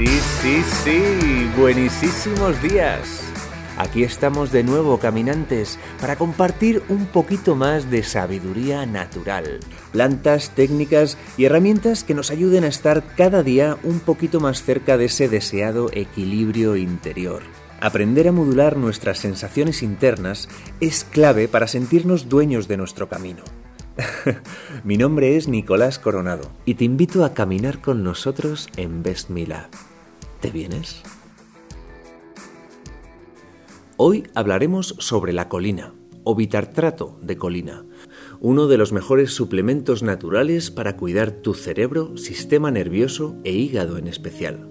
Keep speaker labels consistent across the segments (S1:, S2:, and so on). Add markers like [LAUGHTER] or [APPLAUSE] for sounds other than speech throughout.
S1: Sí, sí, sí, buenísimos días. Aquí estamos de nuevo, caminantes, para compartir un poquito más de sabiduría natural, plantas, técnicas y herramientas que nos ayuden a estar cada día un poquito más cerca de ese deseado equilibrio interior. Aprender a modular nuestras sensaciones internas es clave para sentirnos dueños de nuestro camino. [LAUGHS] Mi nombre es Nicolás Coronado y te invito a caminar con nosotros en Best. ¿Te vienes? Hoy hablaremos sobre la colina o bitartrato de colina, uno de los mejores suplementos naturales para cuidar tu cerebro, sistema nervioso e hígado en especial.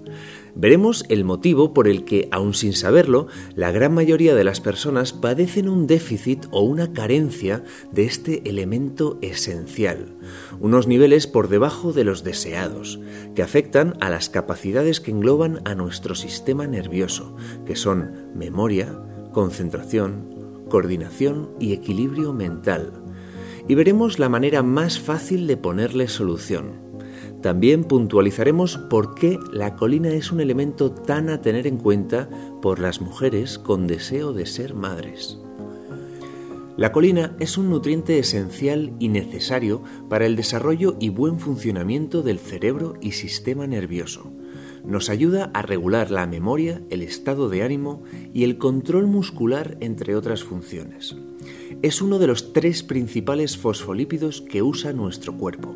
S1: Veremos el motivo por el que, aun sin saberlo, la gran mayoría de las personas padecen un déficit o una carencia de este elemento esencial, unos niveles por debajo de los deseados, que afectan a las capacidades que engloban a nuestro sistema nervioso, que son memoria, concentración, coordinación y equilibrio mental. Y veremos la manera más fácil de ponerle solución también puntualizaremos por qué la colina es un elemento tan a tener en cuenta por las mujeres con deseo de ser madres. La colina es un nutriente esencial y necesario para el desarrollo y buen funcionamiento del cerebro y sistema nervioso. Nos ayuda a regular la memoria, el estado de ánimo y el control muscular, entre otras funciones. Es uno de los tres principales fosfolípidos que usa nuestro cuerpo.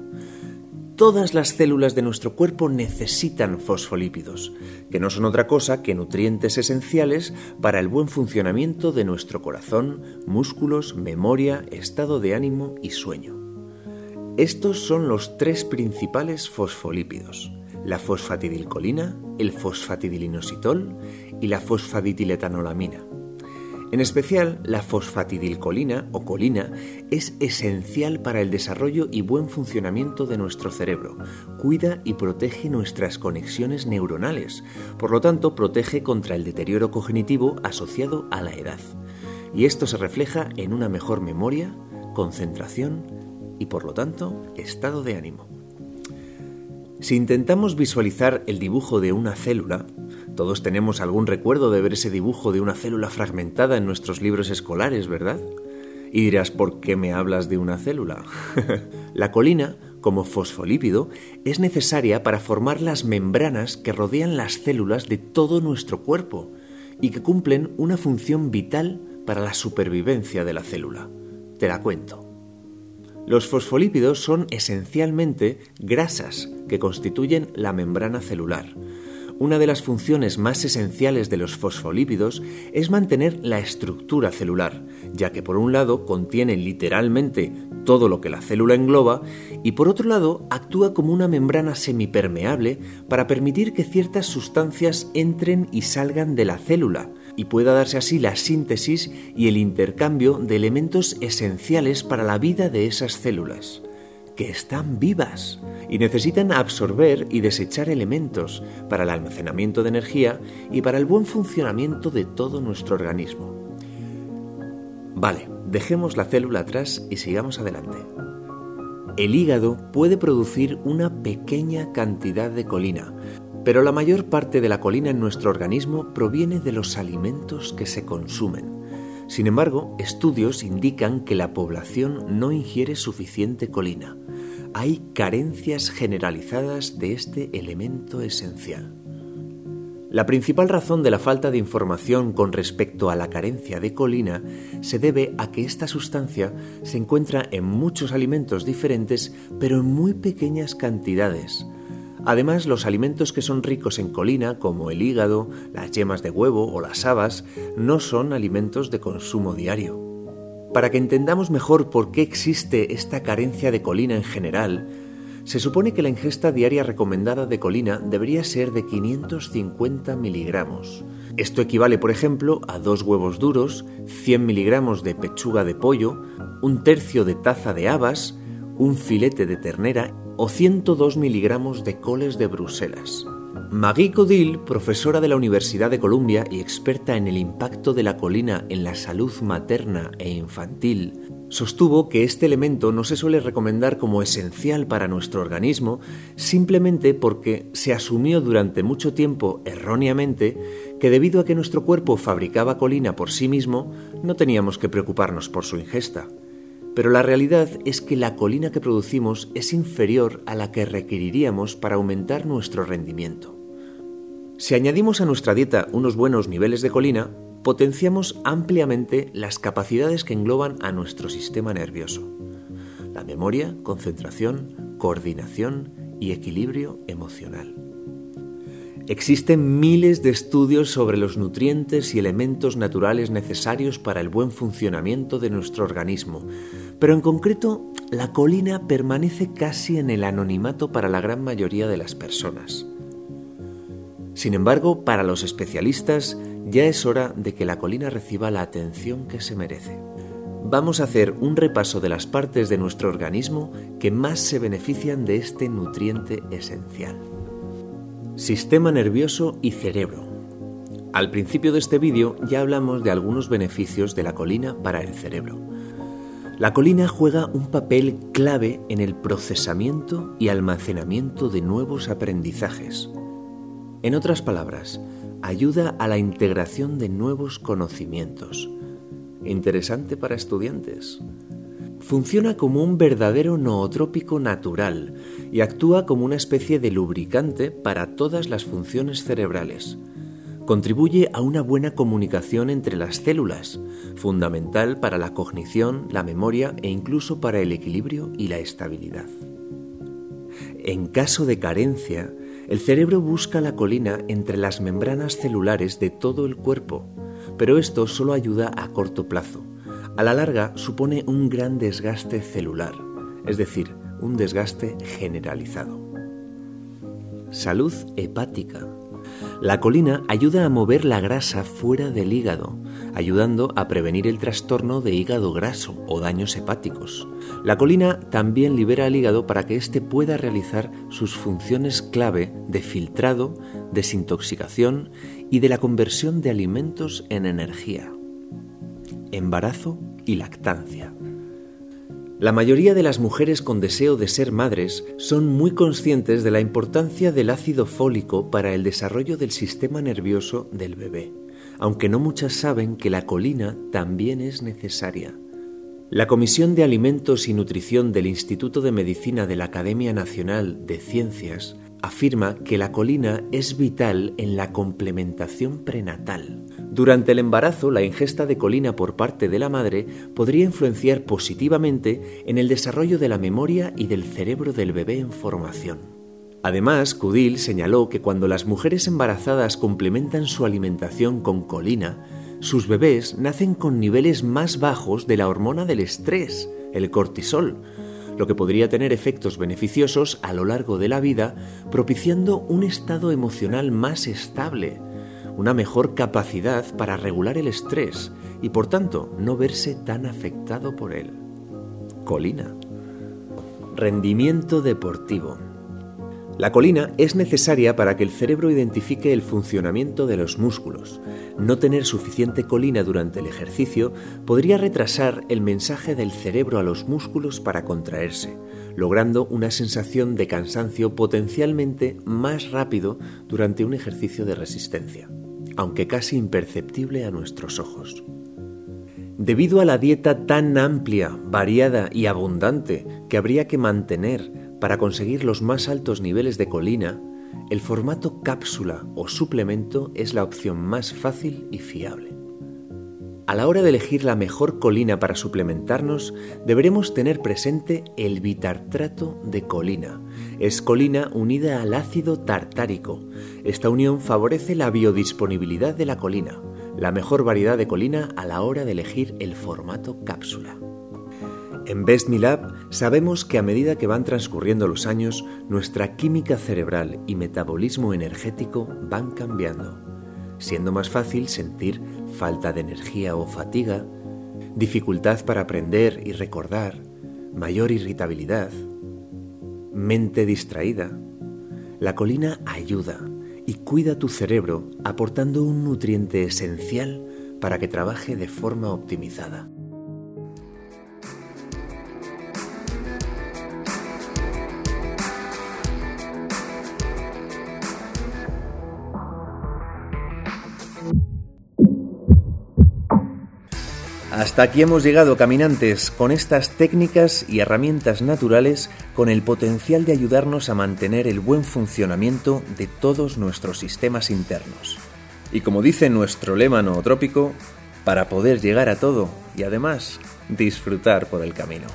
S1: Todas las células de nuestro cuerpo necesitan fosfolípidos, que no son otra cosa que nutrientes esenciales para el buen funcionamiento de nuestro corazón, músculos, memoria, estado de ánimo y sueño. Estos son los tres principales fosfolípidos, la fosfatidilcolina, el fosfatidilinositol y la fosfatidiletonolamina. En especial, la fosfatidilcolina o colina es esencial para el desarrollo y buen funcionamiento de nuestro cerebro. Cuida y protege nuestras conexiones neuronales, por lo tanto protege contra el deterioro cognitivo asociado a la edad. Y esto se refleja en una mejor memoria, concentración y por lo tanto estado de ánimo. Si intentamos visualizar el dibujo de una célula, todos tenemos algún recuerdo de ver ese dibujo de una célula fragmentada en nuestros libros escolares, ¿verdad? Y dirás, ¿por qué me hablas de una célula? [LAUGHS] la colina, como fosfolípido, es necesaria para formar las membranas que rodean las células de todo nuestro cuerpo y que cumplen una función vital para la supervivencia de la célula. Te la cuento. Los fosfolípidos son esencialmente grasas que constituyen la membrana celular una de las funciones más esenciales de los fosfolípidos es mantener la estructura celular, ya que por un lado contiene literalmente todo lo que la célula engloba y por otro lado actúa como una membrana semipermeable para permitir que ciertas sustancias entren y salgan de la célula y pueda darse así la síntesis y el intercambio de elementos esenciales para la vida de esas células que están vivas y necesitan absorber y desechar elementos para el almacenamiento de energía y para el buen funcionamiento de todo nuestro organismo. Vale, dejemos la célula atrás y sigamos adelante. El hígado puede producir una pequeña cantidad de colina, pero la mayor parte de la colina en nuestro organismo proviene de los alimentos que se consumen. Sin embargo, estudios indican que la población no ingiere suficiente colina hay carencias generalizadas de este elemento esencial. La principal razón de la falta de información con respecto a la carencia de colina se debe a que esta sustancia se encuentra en muchos alimentos diferentes pero en muy pequeñas cantidades. Además, los alimentos que son ricos en colina, como el hígado, las yemas de huevo o las habas, no son alimentos de consumo diario. Para que entendamos mejor por qué existe esta carencia de colina en general, se supone que la ingesta diaria recomendada de colina debería ser de 550 miligramos. Esto equivale, por ejemplo, a dos huevos duros, 100 miligramos de pechuga de pollo, un tercio de taza de habas, un filete de ternera o 102 miligramos de coles de Bruselas. Maggie Codil, profesora de la Universidad de Columbia y experta en el impacto de la colina en la salud materna e infantil, sostuvo que este elemento no se suele recomendar como esencial para nuestro organismo simplemente porque se asumió durante mucho tiempo erróneamente que debido a que nuestro cuerpo fabricaba colina por sí mismo, no teníamos que preocuparnos por su ingesta. Pero la realidad es que la colina que producimos es inferior a la que requeriríamos para aumentar nuestro rendimiento. Si añadimos a nuestra dieta unos buenos niveles de colina, potenciamos ampliamente las capacidades que engloban a nuestro sistema nervioso. La memoria, concentración, coordinación y equilibrio emocional. Existen miles de estudios sobre los nutrientes y elementos naturales necesarios para el buen funcionamiento de nuestro organismo, pero en concreto la colina permanece casi en el anonimato para la gran mayoría de las personas. Sin embargo, para los especialistas ya es hora de que la colina reciba la atención que se merece. Vamos a hacer un repaso de las partes de nuestro organismo que más se benefician de este nutriente esencial. Sistema nervioso y cerebro. Al principio de este vídeo ya hablamos de algunos beneficios de la colina para el cerebro. La colina juega un papel clave en el procesamiento y almacenamiento de nuevos aprendizajes. En otras palabras, ayuda a la integración de nuevos conocimientos. Interesante para estudiantes. Funciona como un verdadero nootrópico natural y actúa como una especie de lubricante para todas las funciones cerebrales. Contribuye a una buena comunicación entre las células, fundamental para la cognición, la memoria e incluso para el equilibrio y la estabilidad. En caso de carencia, el cerebro busca la colina entre las membranas celulares de todo el cuerpo, pero esto solo ayuda a corto plazo. A la larga supone un gran desgaste celular, es decir, un desgaste generalizado. Salud hepática. La colina ayuda a mover la grasa fuera del hígado, ayudando a prevenir el trastorno de hígado graso o daños hepáticos. La colina también libera el hígado para que éste pueda realizar sus funciones clave de filtrado, desintoxicación y de la conversión de alimentos en energía. Embarazo y lactancia. La mayoría de las mujeres con deseo de ser madres son muy conscientes de la importancia del ácido fólico para el desarrollo del sistema nervioso del bebé aunque no muchas saben que la colina también es necesaria. La Comisión de Alimentos y Nutrición del Instituto de Medicina de la Academia Nacional de Ciencias afirma que la colina es vital en la complementación prenatal. Durante el embarazo, la ingesta de colina por parte de la madre podría influenciar positivamente en el desarrollo de la memoria y del cerebro del bebé en formación. Además, Cudil señaló que cuando las mujeres embarazadas complementan su alimentación con colina, sus bebés nacen con niveles más bajos de la hormona del estrés, el cortisol, lo que podría tener efectos beneficiosos a lo largo de la vida, propiciando un estado emocional más estable, una mejor capacidad para regular el estrés y por tanto no verse tan afectado por él. Colina. Rendimiento deportivo. La colina es necesaria para que el cerebro identifique el funcionamiento de los músculos. No tener suficiente colina durante el ejercicio podría retrasar el mensaje del cerebro a los músculos para contraerse, logrando una sensación de cansancio potencialmente más rápido durante un ejercicio de resistencia, aunque casi imperceptible a nuestros ojos. Debido a la dieta tan amplia, variada y abundante que habría que mantener para conseguir los más altos niveles de colina, el formato cápsula o suplemento es la opción más fácil y fiable. A la hora de elegir la mejor colina para suplementarnos, deberemos tener presente el bitartrato de colina. Es colina unida al ácido tartárico. Esta unión favorece la biodisponibilidad de la colina, la mejor variedad de colina a la hora de elegir el formato cápsula. En Best Me Lab sabemos que a medida que van transcurriendo los años, nuestra química cerebral y metabolismo energético van cambiando, siendo más fácil sentir falta de energía o fatiga, dificultad para aprender y recordar, mayor irritabilidad, mente distraída. La colina ayuda y cuida tu cerebro aportando un nutriente esencial para que trabaje de forma optimizada. Hasta aquí hemos llegado, caminantes, con estas técnicas y herramientas naturales con el potencial de ayudarnos a mantener el buen funcionamiento de todos nuestros sistemas internos. Y como dice nuestro lema nootrópico, para poder llegar a todo y además disfrutar por el camino.